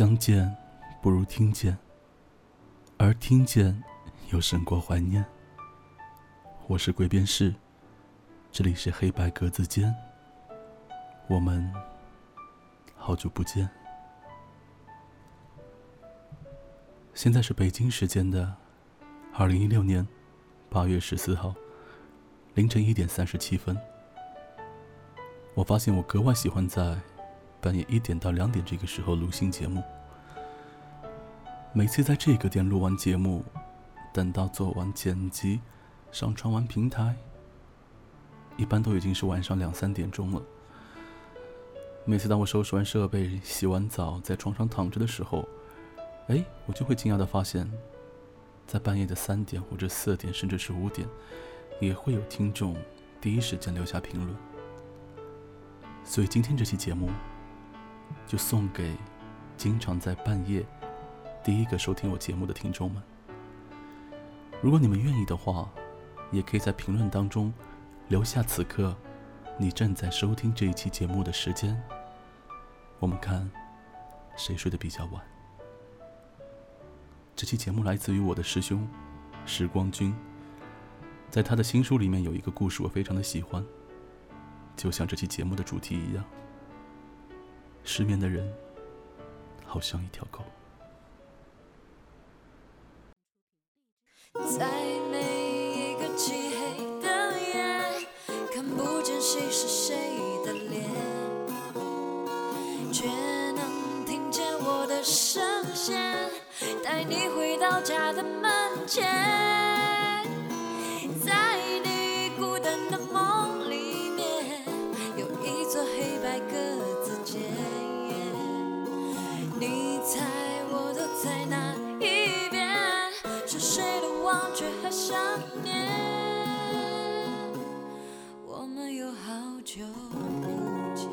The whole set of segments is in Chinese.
相见不如听见，而听见又胜过怀念。我是鬼边士，这里是黑白格子间，我们好久不见。现在是北京时间的二零一六年八月十四号凌晨一点三十七分。我发现我格外喜欢在。半夜一点到两点这个时候录新节目，每次在这个点录完节目，等到做完剪辑、上传完平台，一般都已经是晚上两三点钟了。每次当我收拾完设备、洗完澡，在床上躺着的时候，哎，我就会惊讶的发现，在半夜的三点或者四点，甚至是五点，也会有听众第一时间留下评论。所以今天这期节目。就送给经常在半夜第一个收听我节目的听众们。如果你们愿意的话，也可以在评论当中留下此刻你正在收听这一期节目的时间。我们看谁睡得比较晚。这期节目来自于我的师兄时光君，在他的新书里面有一个故事，我非常的喜欢，就像这期节目的主题一样。失眠的人，好像一条狗。在每一个漆黑的夜，看不见谁是谁的脸，却能听见我的声线，带你回到家的门前，在你孤单的梦里面，有一座黑白格子间，你猜我躲在哪？想念，我们有好久不见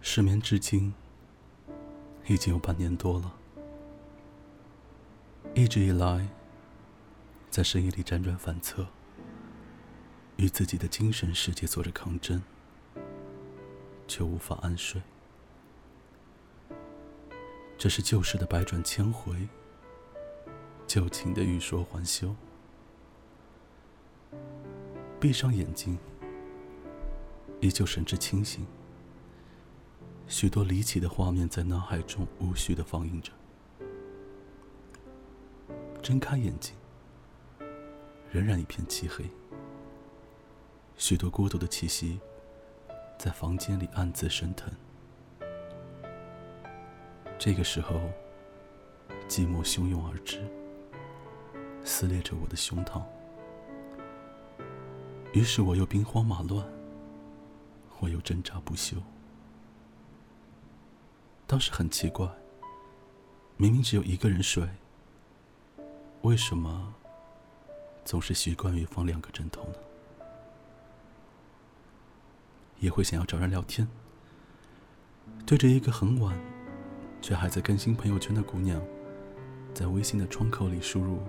失眠至今已经有半年多了，一直以来在深夜里辗转反侧，与自己的精神世界做着抗争，却无法安睡。这是旧事的百转千回，旧情的欲说还休。闭上眼睛，依旧神志清醒。许多离奇的画面在脑海中无序的放映着。睁开眼睛，仍然一片漆黑。许多孤独的气息在房间里暗自升腾。这个时候，寂寞汹涌而至，撕裂着我的胸膛。于是我又兵荒马乱，我又挣扎不休。倒是很奇怪，明明只有一个人睡，为什么总是习惯于放两个枕头呢？也会想要找人聊天，对着一个很晚却还在更新朋友圈的姑娘，在微信的窗口里输入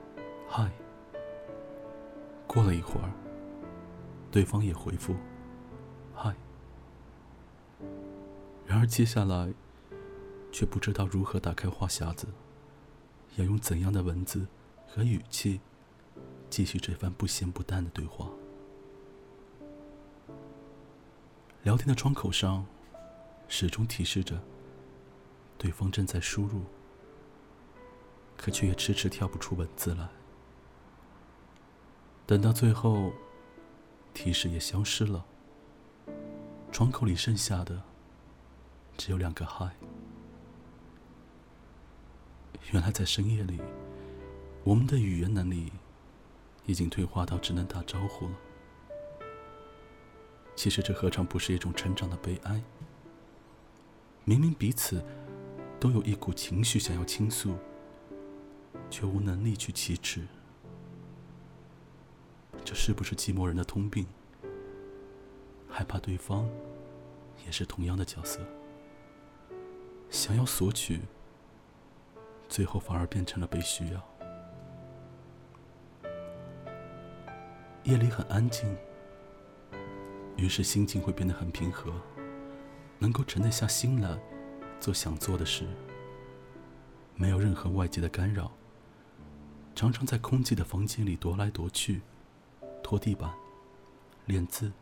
“嗨”。过了一会儿，对方也回复“嗨”，然而接下来。却不知道如何打开话匣子，要用怎样的文字和语气继续这番不咸不淡的对话。聊天的窗口上始终提示着对方正在输入，可却也迟迟跳不出文字来。等到最后，提示也消失了，窗口里剩下的只有两个嗨。原来在深夜里，我们的语言能力已经退化到只能打招呼了。其实这何尝不是一种成长的悲哀？明明彼此都有一股情绪想要倾诉，却无能力去启齿。这是不是寂寞人的通病？害怕对方也是同样的角色，想要索取。最后反而变成了被需要。夜里很安静，于是心境会变得很平和，能够沉得下心来做想做的事，没有任何外界的干扰。常常在空寂的房间里踱来踱去，拖地板、练字、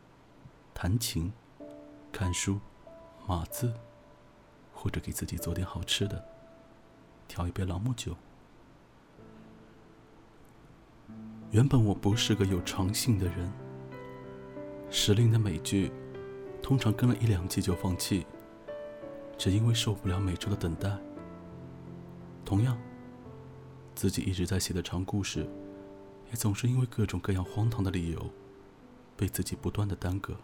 弹琴、看书、码字，或者给自己做点好吃的，调一杯朗姆酒。原本我不是个有长性的人，时令的美剧通常跟了一两季就放弃，只因为受不了每周的等待。同样，自己一直在写的长故事，也总是因为各种各样荒唐的理由，被自己不断的耽搁，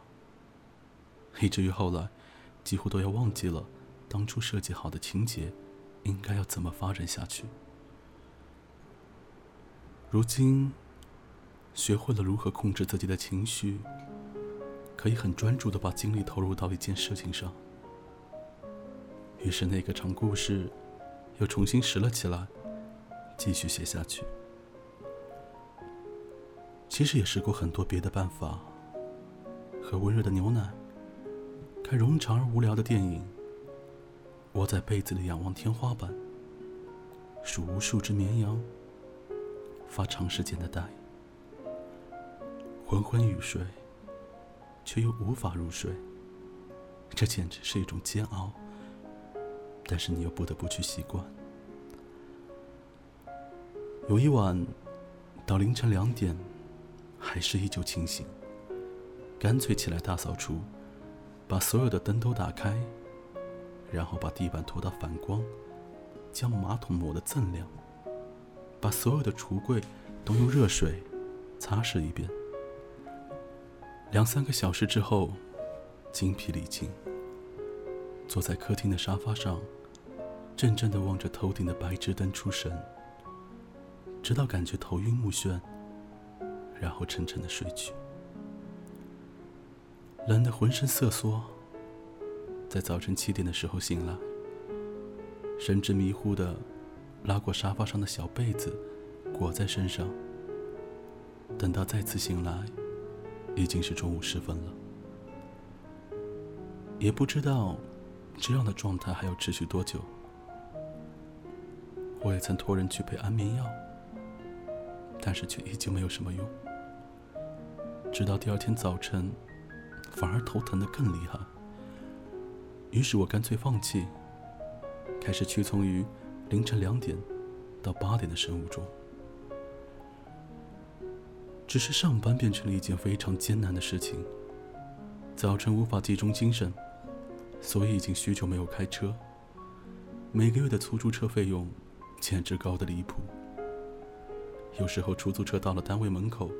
以至于后来几乎都要忘记了当初设计好的情节应该要怎么发展下去。如今。学会了如何控制自己的情绪，可以很专注的把精力投入到一件事情上。于是那个长故事又重新拾了起来，继续写下去。其实也试过很多别的办法：喝温热的牛奶，看冗长而无聊的电影，窝在被子里仰望天花板，数无数只绵羊，发长时间的呆。昏昏欲睡，却又无法入睡，这简直是一种煎熬。但是你又不得不去习惯。有一晚，到凌晨两点，还是依旧清醒，干脆起来大扫除，把所有的灯都打开，然后把地板拖到反光，将马桶抹得锃亮，把所有的橱柜都用热水擦拭一遍。两三个小时之后，精疲力尽，坐在客厅的沙发上，怔怔地望着头顶的白炽灯出神，直到感觉头晕目眩，然后沉沉的睡去。冷得浑身瑟缩，在早晨七点的时候醒来，神志迷糊的拉过沙发上的小被子，裹在身上。等到再次醒来。已经是中午时分了，也不知道这样的状态还要持续多久。我也曾托人去配安眠药，但是却依旧没有什么用。直到第二天早晨，反而头疼的更厉害。于是我干脆放弃，开始屈从于凌晨两点到八点的生物钟。只是上班变成了一件非常艰难的事情。早晨无法集中精神，所以已经许久没有开车。每个月的出租车费用简直高的离谱。有时候出租车到了单位门口，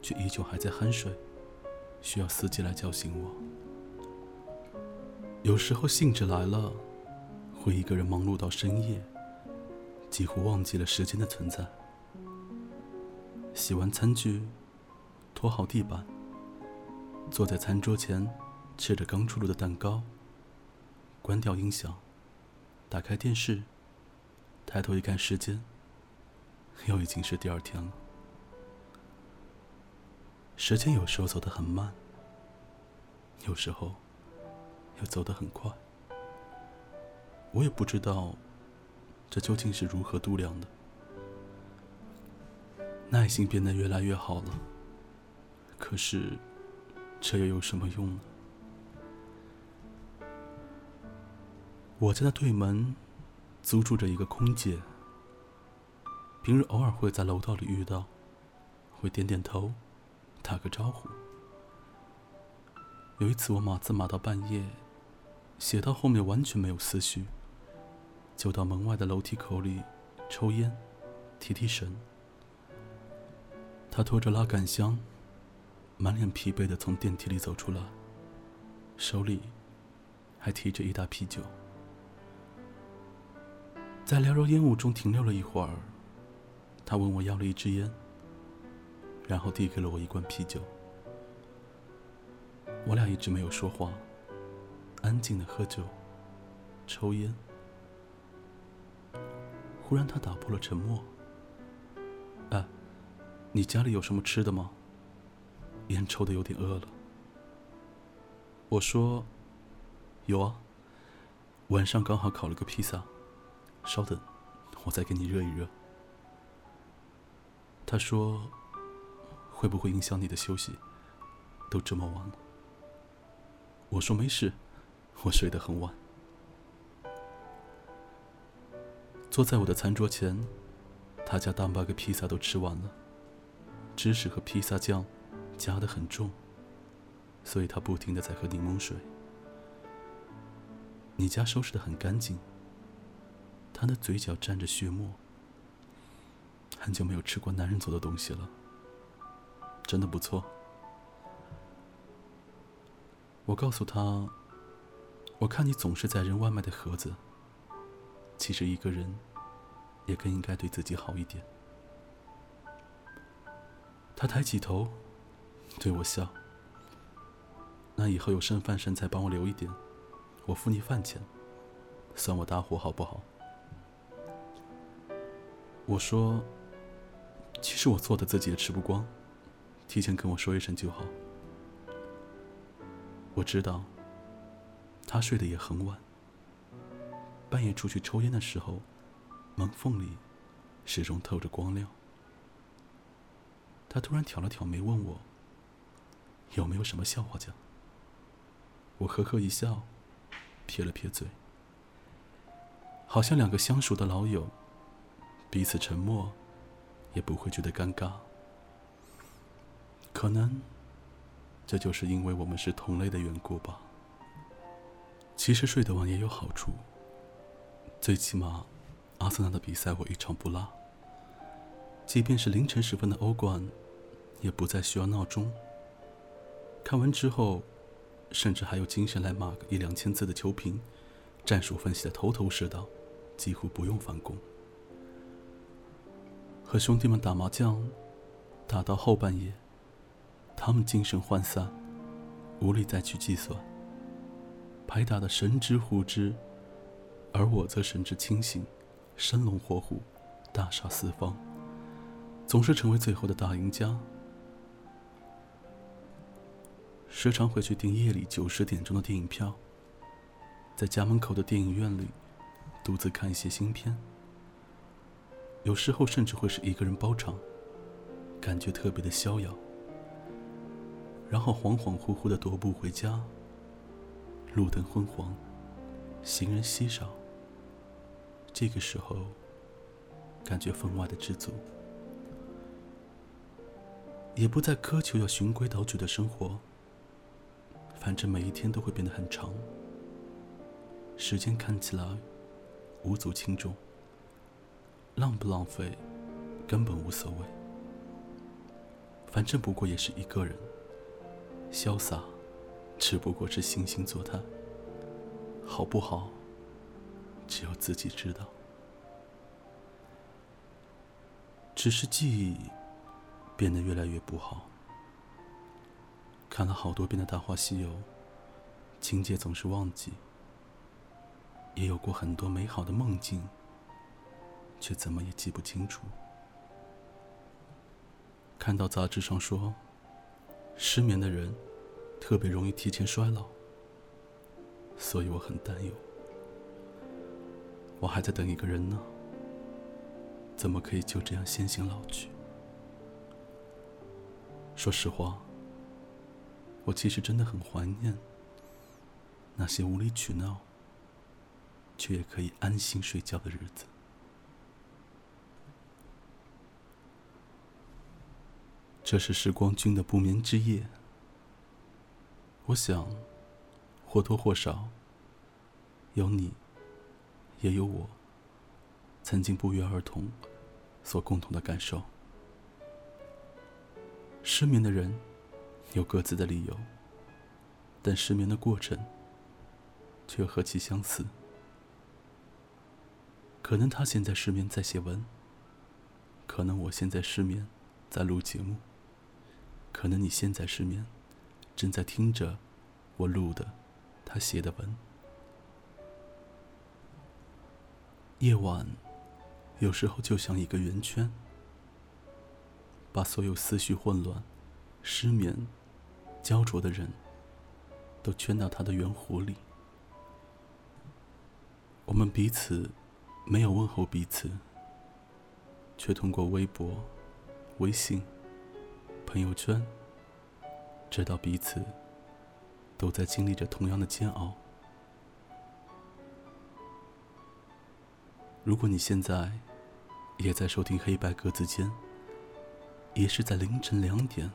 却依旧还在酣睡，需要司机来叫醒我。有时候兴致来了，会一个人忙碌到深夜，几乎忘记了时间的存在。洗完餐具，拖好地板，坐在餐桌前，吃着刚出炉的蛋糕。关掉音响，打开电视，抬头一看时间，又已经是第二天了。时间有时候走得很慢，有时候又走得很快。我也不知道，这究竟是如何度量的。耐心变得越来越好了，可是，这又有什么用呢？我家的对门租住着一个空姐，平日偶尔会在楼道里遇到，会点点头，打个招呼。有一次我码字码到半夜，写到后面完全没有思绪，就到门外的楼梯口里抽烟，提提神。他拖着拉杆箱，满脸疲惫的从电梯里走出来，手里还提着一大啤酒。在缭绕烟雾中停留了一会儿，他问我要了一支烟，然后递给了我一罐啤酒。我俩一直没有说话，安静的喝酒、抽烟。忽然，他打破了沉默。哎你家里有什么吃的吗？烟抽的有点饿了。我说：“有啊，晚上刚好烤了个披萨，稍等，我再给你热一热。”他说：“会不会影响你的休息？都这么晚了。”我说：“没事，我睡得很晚。”坐在我的餐桌前，他家大半个披萨都吃完了，芝士和披萨酱加的很重，所以他不停的在喝柠檬水。你家收拾的很干净，他的嘴角沾着血沫。很久没有吃过男人做的东西了，真的不错。我告诉他，我看你总是在扔外卖的盒子。其实一个人，也更应该对自己好一点。他抬起头，对我笑。那以后有剩饭剩菜帮我留一点，我付你饭钱，算我搭伙好不好？我说，其实我做的自己也吃不光，提前跟我说一声就好。我知道，他睡得也很晚。半夜出去抽烟的时候，门缝里始终透着光亮。他突然挑了挑眉，问我有没有什么笑话讲。我呵呵一笑，撇了撇嘴，好像两个相熟的老友，彼此沉默也不会觉得尴尬。可能这就是因为我们是同类的缘故吧。其实睡得晚也有好处。最起码，阿森纳的比赛我一场不落。即便是凌晨时分的欧冠，也不再需要闹钟。看完之后，甚至还有精神来码个一两千字的球评，战术分析的头头是道，几乎不用返工。和兄弟们打麻将，打到后半夜，他们精神涣散，无力再去计算，牌打的神之乎之。而我则神志清醒，生龙活虎，大杀四方，总是成为最后的大赢家。时常会去订夜里九十点钟的电影票，在家门口的电影院里独自看一些新片。有时候甚至会是一个人包场，感觉特别的逍遥。然后恍恍惚惚的踱步回家。路灯昏黄，行人稀少。这个时候，感觉分外的知足，也不再苛求要循规蹈矩的生活。反正每一天都会变得很长，时间看起来无足轻重，浪不浪费根本无所谓。反正不过也是一个人，潇洒只不过是惺惺作态，好不好？只有自己知道。只是记忆变得越来越不好。看了好多遍的《大话西游》，情节总是忘记。也有过很多美好的梦境，却怎么也记不清楚。看到杂志上说，失眠的人特别容易提前衰老，所以我很担忧。我还在等一个人呢，怎么可以就这样先行老去？说实话，我其实真的很怀念那些无理取闹却也可以安心睡觉的日子。这是时光君的不眠之夜，我想或多或少有你。也有我曾经不约而同所共同的感受。失眠的人有各自的理由，但失眠的过程却何其相似。可能他现在失眠在写文，可能我现在失眠在录节目，可能你现在失眠正在听着我录的他写的文。夜晚，有时候就像一个圆圈，把所有思绪混乱、失眠、焦灼的人都圈到他的圆弧里。我们彼此没有问候彼此，却通过微博、微信、朋友圈，知道彼此都在经历着同样的煎熬。如果你现在也在收听《黑白格子间》，也是在凌晨两点，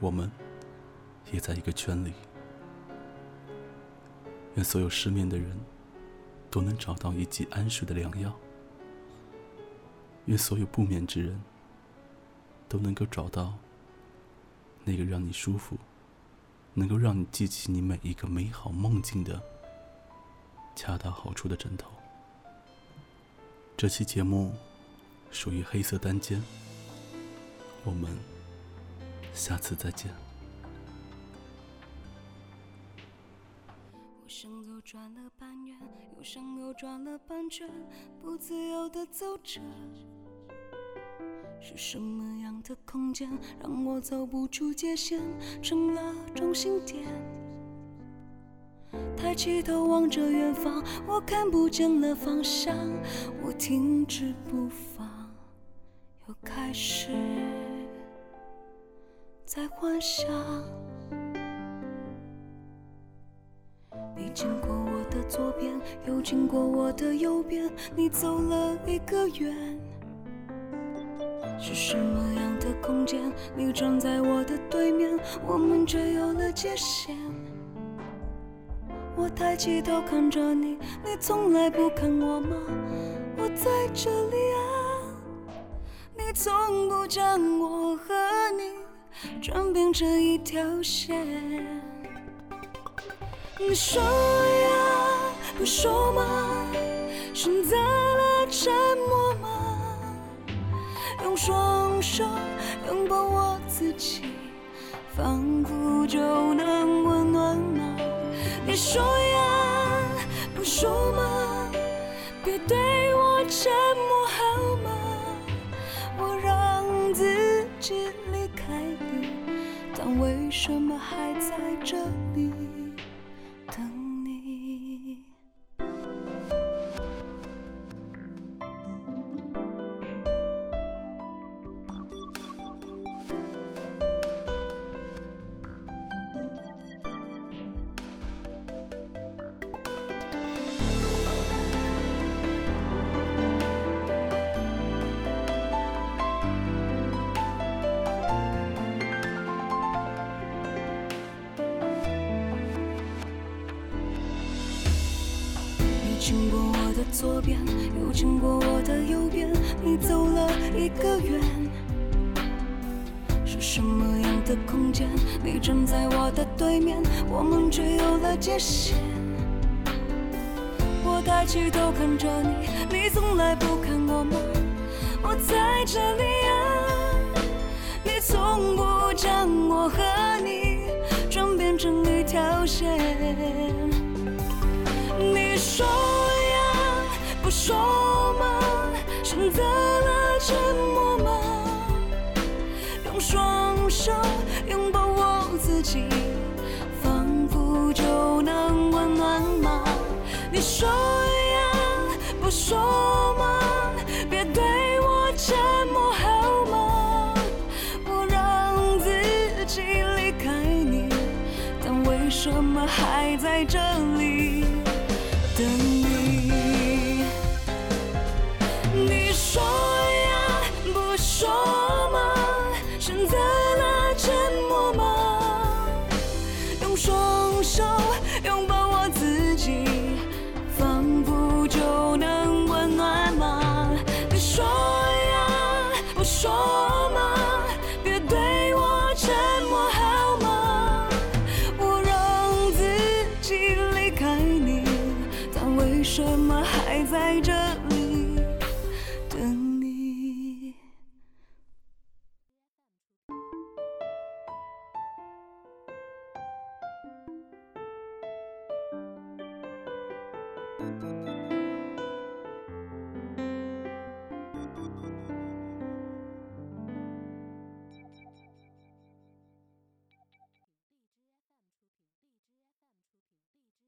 我们也在一个圈里。愿所有失眠的人都能找到一剂安睡的良药。愿所有不眠之人都能够找到那个让你舒服、能够让你记起你每一个美好梦境的恰到好处的枕头。这期节目属于黑色单间，我们下次再见。又转了半圈，不自由地走着。是什么样的空间让我走不出界限，成了中心点？抬起头望着远方，我看不见了方向。我停止步伐，又开始在幻想。你经过我的左边，又经过我的右边，你走了一个圆。是什么样的空间？你站在我的对面，我们却有了界限。我抬起头看着你，你从来不看我吗？我在这里啊，你从不将我和你转变成一条线。你说呀，不说吗？选择了沉默？用双手拥抱我自己，仿佛就能温暖吗？你说呀，不说吗？别对我沉默好吗？我让自己离开你，但为什么还在这里左边，又经过我的右边，你走了一个圆。是什么样的空间？你站在我的对面，我们却有了界限。我抬起头看着你，你从来不看我吗？我在这里啊，你从不将我和你转变成一条线。你说，说吗？选择了沉默吗？用双手拥抱我自己，仿佛就能温暖吗？你说呀，不说吗？别对我沉默好吗？我让自己离开你，但为什么还在这里说